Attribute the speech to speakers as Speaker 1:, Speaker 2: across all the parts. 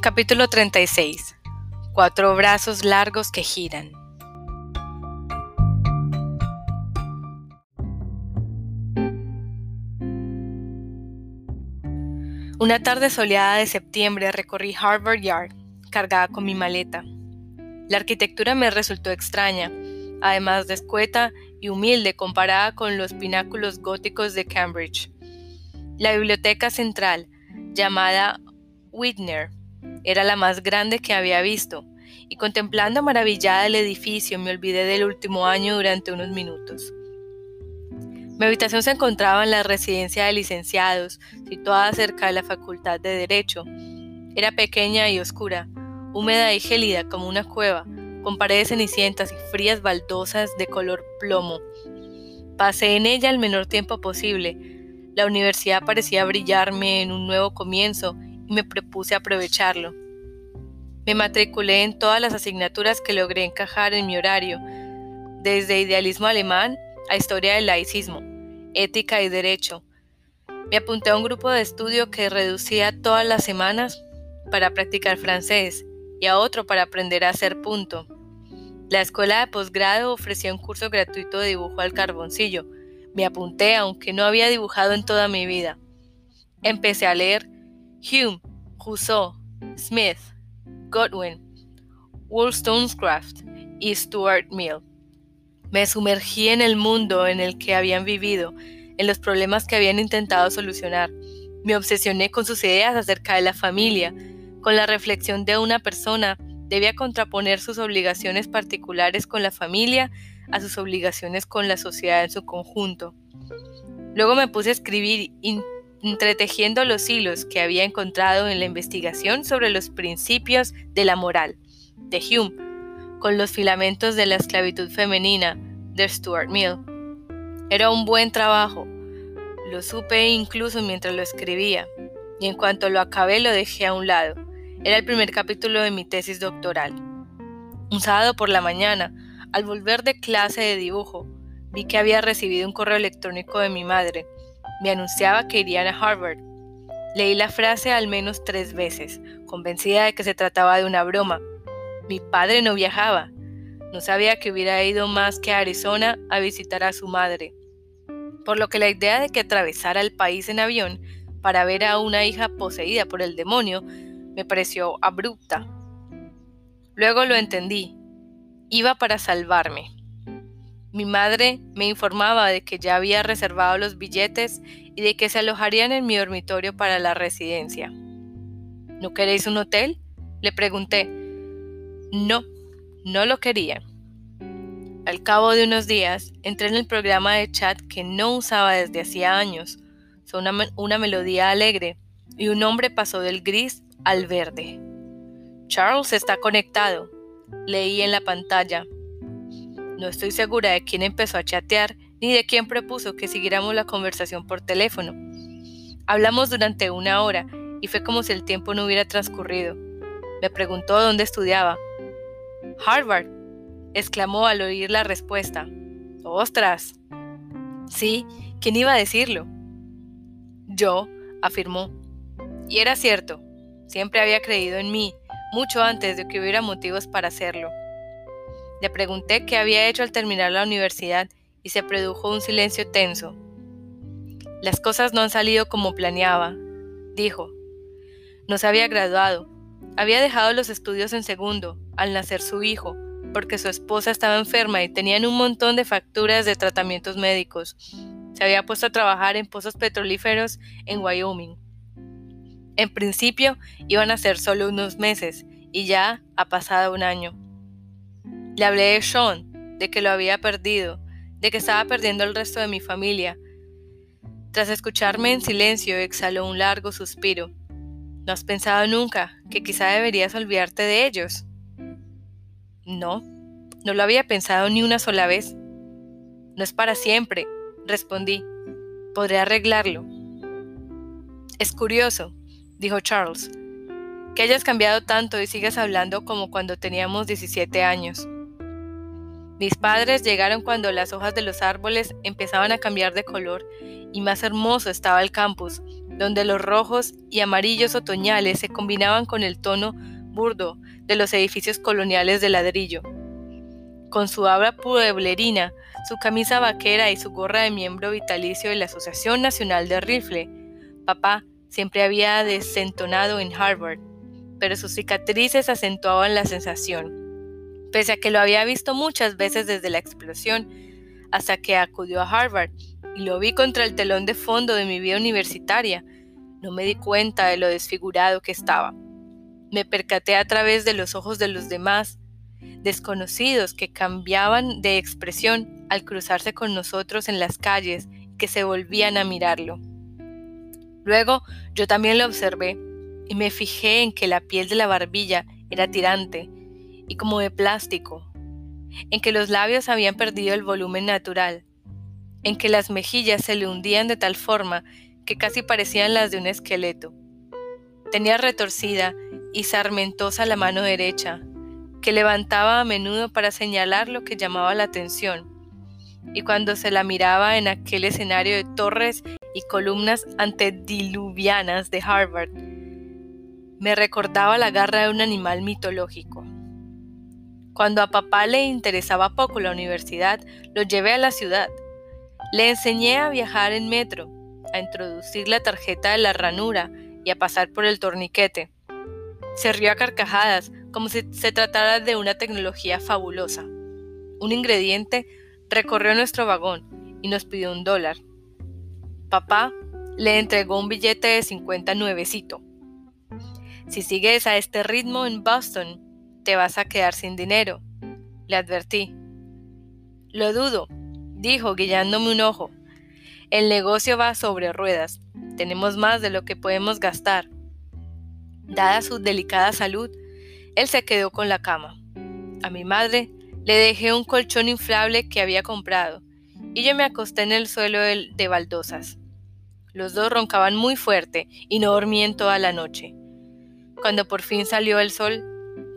Speaker 1: Capítulo 36. Cuatro brazos largos que giran. Una tarde soleada de septiembre recorrí Harvard Yard, cargada con mi maleta. La arquitectura me resultó extraña, además de escueta y humilde comparada con los pináculos góticos de Cambridge. La biblioteca central, llamada Whitner, era la más grande que había visto, y contemplando maravillada el edificio me olvidé del último año durante unos minutos. Mi habitación se encontraba en la residencia de licenciados, situada cerca de la Facultad de Derecho. Era pequeña y oscura, húmeda y gélida como una cueva, con paredes cenicientas y frías baldosas de color plomo. Pasé en ella el menor tiempo posible. La universidad parecía brillarme en un nuevo comienzo me propuse aprovecharlo. Me matriculé en todas las asignaturas que logré encajar en mi horario, desde idealismo alemán a historia del laicismo, ética y derecho. Me apunté a un grupo de estudio que reducía todas las semanas para practicar francés y a otro para aprender a hacer punto. La escuela de posgrado ofrecía un curso gratuito de dibujo al carboncillo. Me apunté aunque no había dibujado en toda mi vida. Empecé a leer Hume, Rousseau, Smith, Godwin, Wollstonecraft y Stuart Mill. Me sumergí en el mundo en el que habían vivido, en los problemas que habían intentado solucionar. Me obsesioné con sus ideas acerca de la familia, con la reflexión de una persona debía contraponer sus obligaciones particulares con la familia a sus obligaciones con la sociedad en su conjunto. Luego me puse a escribir entretejiendo los hilos que había encontrado en la investigación sobre los principios de la moral de Hume con los filamentos de la esclavitud femenina de Stuart Mill. Era un buen trabajo, lo supe incluso mientras lo escribía, y en cuanto lo acabé lo dejé a un lado. Era el primer capítulo de mi tesis doctoral. Un sábado por la mañana, al volver de clase de dibujo, vi que había recibido un correo electrónico de mi madre. Me anunciaba que irían a Harvard. Leí la frase al menos tres veces, convencida de que se trataba de una broma. Mi padre no viajaba. No sabía que hubiera ido más que a Arizona a visitar a su madre. Por lo que la idea de que atravesara el país en avión para ver a una hija poseída por el demonio me pareció abrupta. Luego lo entendí. Iba para salvarme. Mi madre me informaba de que ya había reservado los billetes y de que se alojarían en mi dormitorio para la residencia. ¿No queréis un hotel? Le pregunté. No, no lo quería. Al cabo de unos días, entré en el programa de chat que no usaba desde hacía años. Sonó una, una melodía alegre y un hombre pasó del gris al verde. Charles está conectado, leí en la pantalla. No estoy segura de quién empezó a chatear ni de quién propuso que siguiéramos la conversación por teléfono. Hablamos durante una hora y fue como si el tiempo no hubiera transcurrido. Me preguntó dónde estudiaba. Harvard, exclamó al oír la respuesta. ¡Ostras! Sí, ¿quién iba a decirlo? Yo, afirmó. Y era cierto, siempre había creído en mí, mucho antes de que hubiera motivos para hacerlo. Le pregunté qué había hecho al terminar la universidad y se produjo un silencio tenso. Las cosas no han salido como planeaba, dijo. No se había graduado. Había dejado los estudios en segundo, al nacer su hijo, porque su esposa estaba enferma y tenían un montón de facturas de tratamientos médicos. Se había puesto a trabajar en pozos petrolíferos en Wyoming. En principio iban a ser solo unos meses y ya ha pasado un año. Le hablé de Sean, de que lo había perdido, de que estaba perdiendo el resto de mi familia. Tras escucharme en silencio, exhaló un largo suspiro. ¿No has pensado nunca que quizá deberías olvidarte de ellos? No, no lo había pensado ni una sola vez. No es para siempre, respondí. Podré arreglarlo. Es curioso, dijo Charles, que hayas cambiado tanto y sigas hablando como cuando teníamos 17 años. Mis padres llegaron cuando las hojas de los árboles empezaban a cambiar de color y más hermoso estaba el campus, donde los rojos y amarillos otoñales se combinaban con el tono burdo de los edificios coloniales de ladrillo. Con su habla pueblerina, su camisa vaquera y su gorra de miembro vitalicio de la Asociación Nacional de Rifle, papá siempre había desentonado en Harvard, pero sus cicatrices acentuaban la sensación. Pese a que lo había visto muchas veces desde la explosión, hasta que acudió a Harvard y lo vi contra el telón de fondo de mi vida universitaria, no me di cuenta de lo desfigurado que estaba. Me percaté a través de los ojos de los demás, desconocidos que cambiaban de expresión al cruzarse con nosotros en las calles y que se volvían a mirarlo. Luego yo también lo observé y me fijé en que la piel de la barbilla era tirante y como de plástico, en que los labios habían perdido el volumen natural, en que las mejillas se le hundían de tal forma que casi parecían las de un esqueleto. Tenía retorcida y sarmentosa la mano derecha, que levantaba a menudo para señalar lo que llamaba la atención, y cuando se la miraba en aquel escenario de torres y columnas antediluvianas de Harvard, me recordaba la garra de un animal mitológico. Cuando a papá le interesaba poco la universidad, lo llevé a la ciudad. Le enseñé a viajar en metro, a introducir la tarjeta de la ranura y a pasar por el torniquete. Se rió a carcajadas, como si se tratara de una tecnología fabulosa. Un ingrediente recorrió nuestro vagón y nos pidió un dólar. Papá le entregó un billete de 50 nuevecito. Si sigues a este ritmo en Boston, te vas a quedar sin dinero, le advertí. Lo dudo, dijo guiándome un ojo. El negocio va sobre ruedas. Tenemos más de lo que podemos gastar. Dada su delicada salud, él se quedó con la cama. A mi madre le dejé un colchón inflable que había comprado y yo me acosté en el suelo de baldosas. Los dos roncaban muy fuerte y no dormían toda la noche. Cuando por fin salió el sol,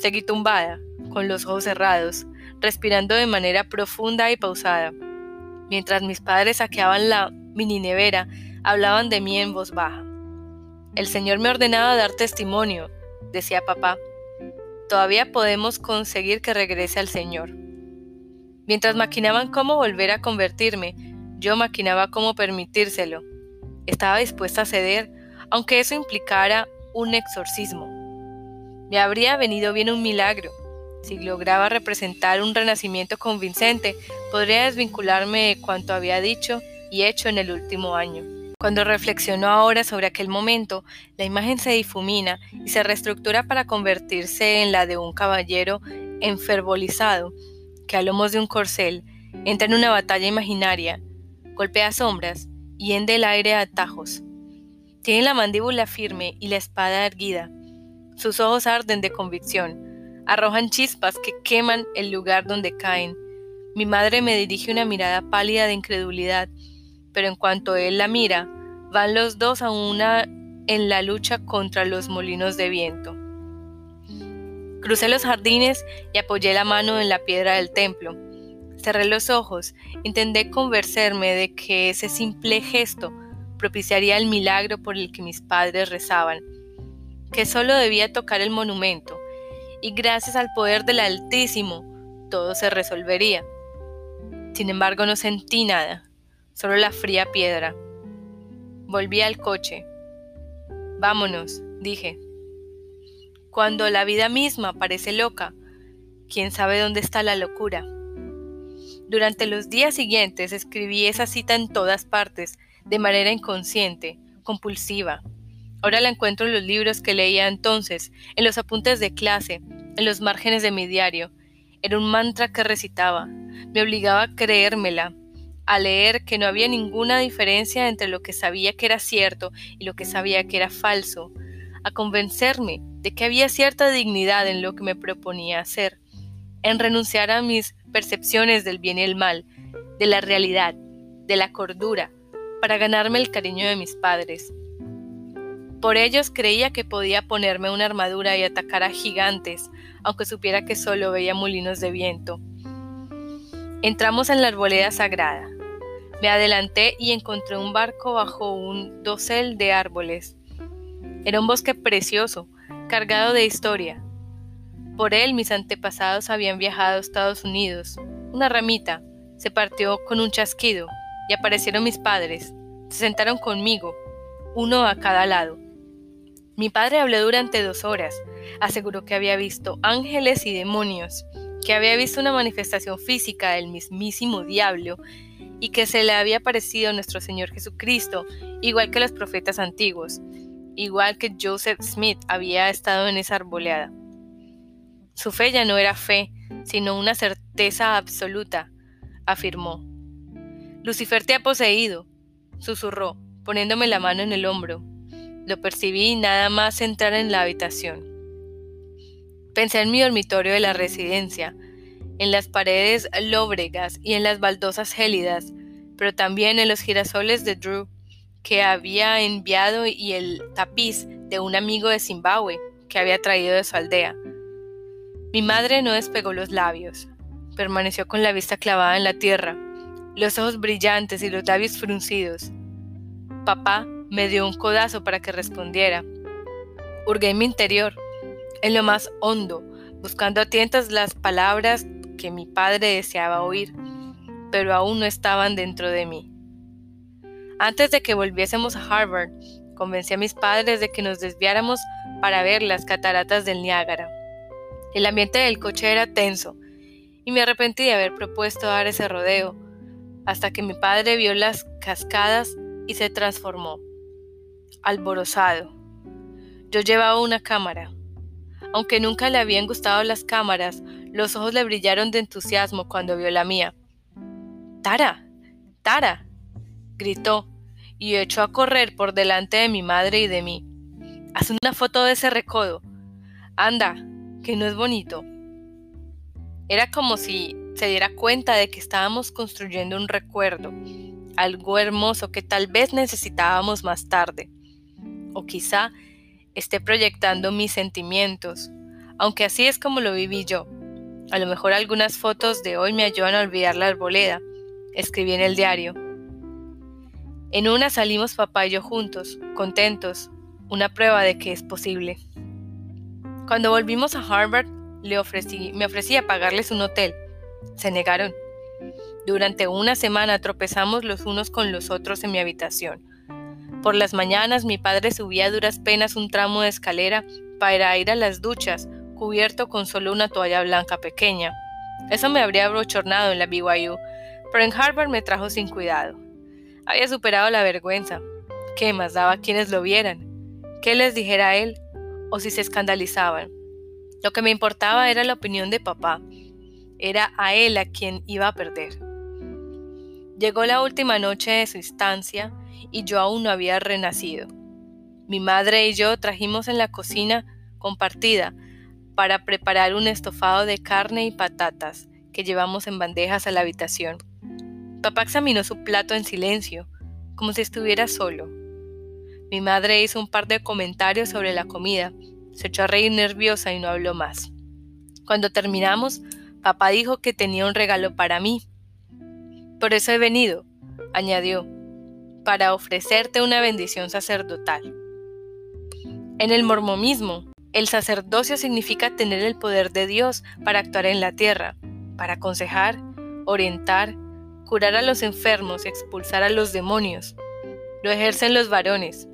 Speaker 1: seguí tumbada, con los ojos cerrados, respirando de manera profunda y pausada. Mientras mis padres saqueaban la mini nevera, hablaban de mí en voz baja. El Señor me ordenaba dar testimonio, decía papá. Todavía podemos conseguir que regrese al Señor. Mientras maquinaban cómo volver a convertirme, yo maquinaba cómo permitírselo. Estaba dispuesta a ceder, aunque eso implicara un exorcismo. Me habría venido bien un milagro. Si lograba representar un renacimiento convincente, podría desvincularme de cuanto había dicho y hecho en el último año. Cuando reflexionó ahora sobre aquel momento, la imagen se difumina y se reestructura para convertirse en la de un caballero enferbolizado que a lomos de un corcel entra en una batalla imaginaria, golpea sombras y hende el aire a atajos. Tiene la mandíbula firme y la espada erguida. Sus ojos arden de convicción. Arrojan chispas que queman el lugar donde caen. Mi madre me dirige una mirada pálida de incredulidad, pero en cuanto él la mira, van los dos a una en la lucha contra los molinos de viento. Crucé los jardines y apoyé la mano en la piedra del templo. Cerré los ojos, intenté convencerme de que ese simple gesto propiciaría el milagro por el que mis padres rezaban, que solo debía tocar el monumento, y gracias al poder del Altísimo todo se resolvería. Sin embargo no sentí nada, solo la fría piedra. Volví al coche. Vámonos, dije. Cuando la vida misma parece loca, ¿quién sabe dónde está la locura? Durante los días siguientes escribí esa cita en todas partes, de manera inconsciente, compulsiva. Ahora la encuentro en los libros que leía entonces, en los apuntes de clase, en los márgenes de mi diario. Era un mantra que recitaba. Me obligaba a creérmela, a leer que no había ninguna diferencia entre lo que sabía que era cierto y lo que sabía que era falso, a convencerme de que había cierta dignidad en lo que me proponía hacer, en renunciar a mis percepciones del bien y el mal, de la realidad, de la cordura, para ganarme el cariño de mis padres. Por ellos creía que podía ponerme una armadura y atacar a gigantes, aunque supiera que solo veía molinos de viento. Entramos en la arboleda sagrada. Me adelanté y encontré un barco bajo un dosel de árboles. Era un bosque precioso, cargado de historia. Por él mis antepasados habían viajado a Estados Unidos. Una ramita se partió con un chasquido y aparecieron mis padres. Se sentaron conmigo, uno a cada lado. Mi padre habló durante dos horas. Aseguró que había visto ángeles y demonios, que había visto una manifestación física del mismísimo diablo y que se le había parecido a nuestro Señor Jesucristo, igual que los profetas antiguos, igual que Joseph Smith había estado en esa arboleada. Su fe ya no era fe, sino una certeza absoluta, afirmó. Lucifer te ha poseído, susurró, poniéndome la mano en el hombro. Lo percibí nada más entrar en la habitación. Pensé en mi dormitorio de la residencia, en las paredes lóbregas y en las baldosas gélidas, pero también en los girasoles de Drew que había enviado y el tapiz de un amigo de Zimbabue que había traído de su aldea. Mi madre no despegó los labios, permaneció con la vista clavada en la tierra, los ojos brillantes y los labios fruncidos. Papá me dio un codazo para que respondiera. Hurgué en mi interior, en lo más hondo, buscando a tientas las palabras que mi padre deseaba oír, pero aún no estaban dentro de mí. Antes de que volviésemos a Harvard, convencí a mis padres de que nos desviáramos para ver las cataratas del Niágara. El ambiente del coche era tenso, y me arrepentí de haber propuesto dar ese rodeo, hasta que mi padre vio las cascadas y se transformó. Alborozado. Yo llevaba una cámara. Aunque nunca le habían gustado las cámaras, los ojos le brillaron de entusiasmo cuando vio la mía. Tara, Tara, gritó y echó a correr por delante de mi madre y de mí. Haz una foto de ese recodo. Anda, que no es bonito. Era como si se diera cuenta de que estábamos construyendo un recuerdo, algo hermoso que tal vez necesitábamos más tarde. O quizá esté proyectando mis sentimientos, aunque así es como lo viví yo. A lo mejor algunas fotos de hoy me ayudan a olvidar la arboleda, escribí en el diario. En una salimos papá y yo juntos, contentos, una prueba de que es posible. Cuando volvimos a Harvard, le ofrecí, me ofrecí a pagarles un hotel. Se negaron. Durante una semana tropezamos los unos con los otros en mi habitación. Por las mañanas mi padre subía a duras penas un tramo de escalera para ir a las duchas cubierto con solo una toalla blanca pequeña. Eso me habría brochornado en la BYU, pero en Harvard me trajo sin cuidado. Había superado la vergüenza. ¿Qué más daba quienes lo vieran? ¿Qué les dijera él? ¿O si se escandalizaban? Lo que me importaba era la opinión de papá. Era a él a quien iba a perder. Llegó la última noche de su estancia y yo aún no había renacido. Mi madre y yo trajimos en la cocina compartida para preparar un estofado de carne y patatas que llevamos en bandejas a la habitación. Papá examinó su plato en silencio, como si estuviera solo. Mi madre hizo un par de comentarios sobre la comida, se echó a reír nerviosa y no habló más. Cuando terminamos, papá dijo que tenía un regalo para mí. Por eso he venido, añadió, para ofrecerte una bendición sacerdotal. En el mormonismo, el sacerdocio significa tener el poder de Dios para actuar en la tierra, para aconsejar, orientar, curar a los enfermos y expulsar a los demonios. Lo ejercen los varones.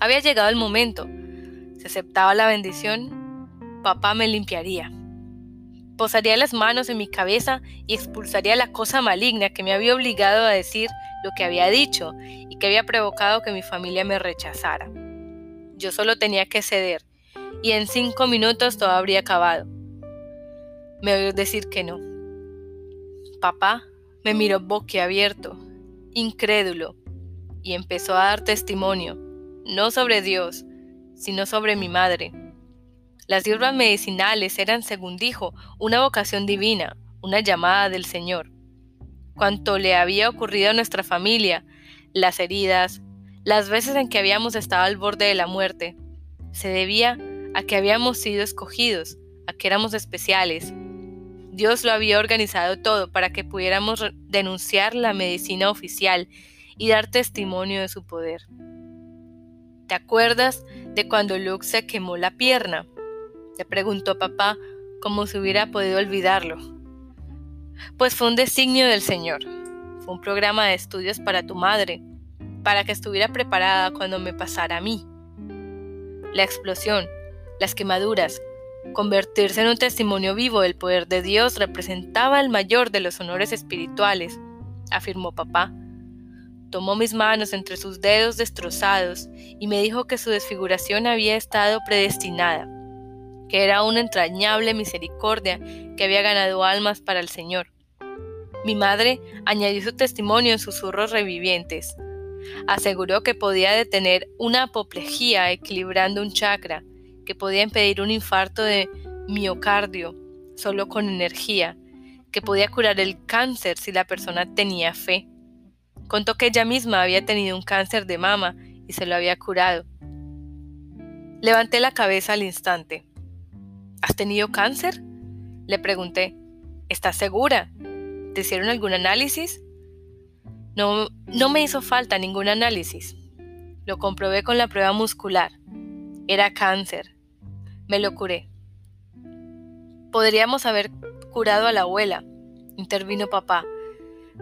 Speaker 1: Había llegado el momento. Si aceptaba la bendición, papá me limpiaría. Posaría las manos en mi cabeza y expulsaría la cosa maligna que me había obligado a decir lo que había dicho y que había provocado que mi familia me rechazara. Yo solo tenía que ceder y en cinco minutos todo habría acabado. Me oyó decir que no. Papá me miró boquiabierto, incrédulo, y empezó a dar testimonio, no sobre Dios, sino sobre mi madre. Las hierbas medicinales eran, según dijo, una vocación divina, una llamada del Señor. Cuanto le había ocurrido a nuestra familia, las heridas, las veces en que habíamos estado al borde de la muerte, se debía a que habíamos sido escogidos, a que éramos especiales. Dios lo había organizado todo para que pudiéramos denunciar la medicina oficial y dar testimonio de su poder. ¿Te acuerdas de cuando Luke se quemó la pierna? Le preguntó papá como si hubiera podido olvidarlo. Pues fue un designio del Señor. Fue un programa de estudios para tu madre, para que estuviera preparada cuando me pasara a mí. La explosión, las quemaduras, convertirse en un testimonio vivo del poder de Dios representaba el mayor de los honores espirituales, afirmó papá. Tomó mis manos entre sus dedos destrozados y me dijo que su desfiguración había estado predestinada, que era una entrañable misericordia que había ganado almas para el Señor. Mi madre añadió su testimonio en susurros revivientes. Aseguró que podía detener una apoplejía equilibrando un chakra, que podía impedir un infarto de miocardio solo con energía, que podía curar el cáncer si la persona tenía fe Contó que ella misma había tenido un cáncer de mama y se lo había curado. Levanté la cabeza al instante. ¿Has tenido cáncer? Le pregunté. ¿Estás segura? ¿Te hicieron algún análisis? No, no me hizo falta ningún análisis. Lo comprobé con la prueba muscular. Era cáncer. Me lo curé. Podríamos haber curado a la abuela, intervino papá,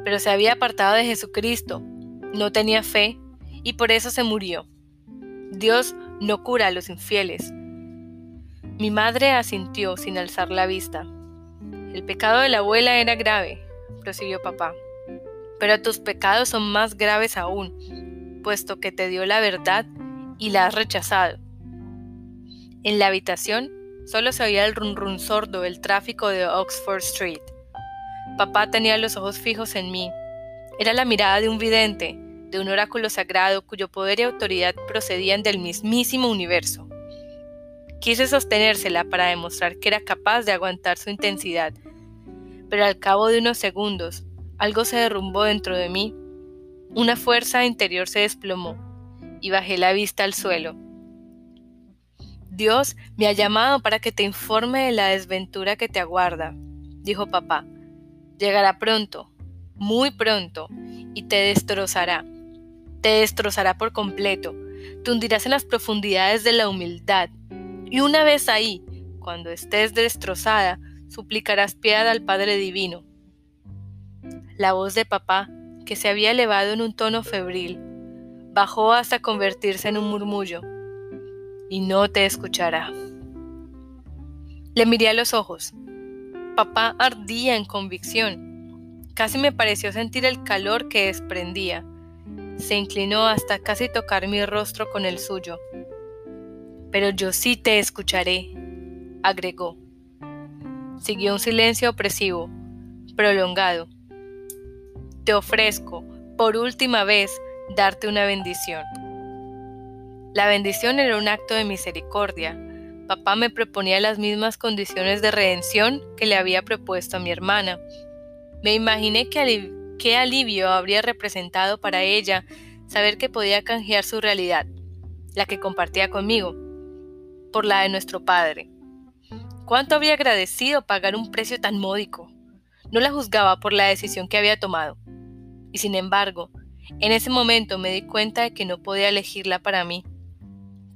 Speaker 1: pero se había apartado de Jesucristo, no tenía fe y por eso se murió. Dios no cura a los infieles. Mi madre asintió sin alzar la vista. El pecado de la abuela era grave, prosiguió papá, pero tus pecados son más graves aún, puesto que te dio la verdad y la has rechazado. En la habitación solo se oía el run sordo del tráfico de Oxford Street. Papá tenía los ojos fijos en mí. Era la mirada de un vidente, de un oráculo sagrado cuyo poder y autoridad procedían del mismísimo universo. Quise sostenérsela para demostrar que era capaz de aguantar su intensidad, pero al cabo de unos segundos algo se derrumbó dentro de mí, una fuerza interior se desplomó y bajé la vista al suelo. Dios me ha llamado para que te informe de la desventura que te aguarda, dijo papá. Llegará pronto, muy pronto, y te destrozará. Te destrozará por completo. Te hundirás en las profundidades de la humildad. Y una vez ahí, cuando estés destrozada, suplicarás piedad al Padre Divino. La voz de papá, que se había elevado en un tono febril, bajó hasta convertirse en un murmullo. Y no te escuchará. Le miré a los ojos. Papá ardía en convicción. Casi me pareció sentir el calor que desprendía. Se inclinó hasta casi tocar mi rostro con el suyo. Pero yo sí te escucharé, agregó. Siguió un silencio opresivo, prolongado. Te ofrezco, por última vez, darte una bendición. La bendición era un acto de misericordia, papá me proponía las mismas condiciones de redención que le había propuesto a mi hermana. Me imaginé qué alivio habría representado para ella saber que podía canjear su realidad, la que compartía conmigo, por la de nuestro padre. Cuánto había agradecido pagar un precio tan módico. No la juzgaba por la decisión que había tomado. Y sin embargo, en ese momento me di cuenta de que no podía elegirla para mí.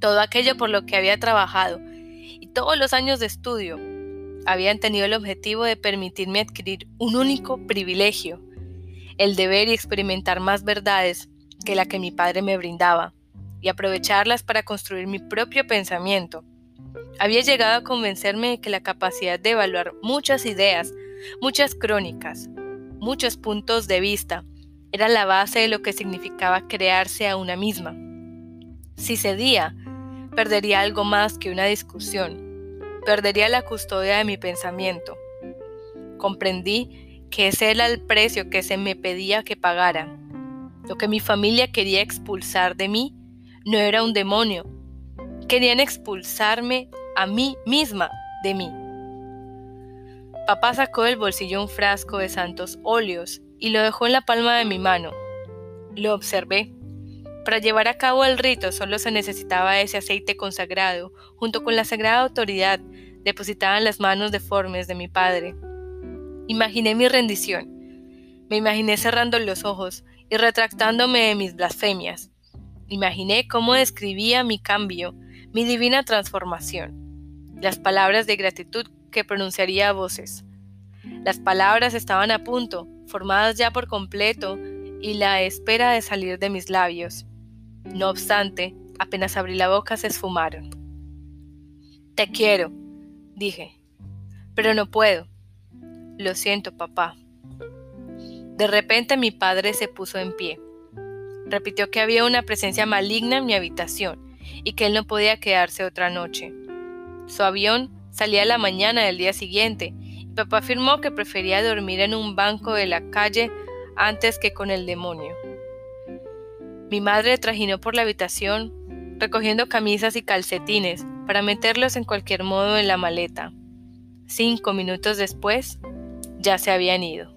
Speaker 1: Todo aquello por lo que había trabajado y todos los años de estudio habían tenido el objetivo de permitirme adquirir un único privilegio, el de ver y experimentar más verdades que la que mi padre me brindaba, y aprovecharlas para construir mi propio pensamiento. Había llegado a convencerme de que la capacidad de evaluar muchas ideas, muchas crónicas, muchos puntos de vista, era la base de lo que significaba crearse a una misma. Si cedía, perdería algo más que una discusión, perdería la custodia de mi pensamiento. Comprendí que ese era el precio que se me pedía que pagara. Lo que mi familia quería expulsar de mí no era un demonio. Querían expulsarme a mí misma de mí. Papá sacó del bolsillo un frasco de santos óleos y lo dejó en la palma de mi mano. Lo observé. Para llevar a cabo el rito solo se necesitaba ese aceite consagrado, junto con la sagrada autoridad depositada en las manos deformes de mi padre. Imaginé mi rendición. Me imaginé cerrando los ojos y retractándome de mis blasfemias. Imaginé cómo describía mi cambio, mi divina transformación, las palabras de gratitud que pronunciaría a voces. Las palabras estaban a punto, formadas ya por completo, y la espera de salir de mis labios. No obstante, apenas abrí la boca se esfumaron. Te quiero, dije, pero no puedo. Lo siento, papá. De repente mi padre se puso en pie. Repitió que había una presencia maligna en mi habitación y que él no podía quedarse otra noche. Su avión salía a la mañana del día siguiente y papá afirmó que prefería dormir en un banco de la calle antes que con el demonio. Mi madre trajinó por la habitación recogiendo camisas y calcetines para meterlos en cualquier modo en la maleta. Cinco minutos después, ya se habían ido.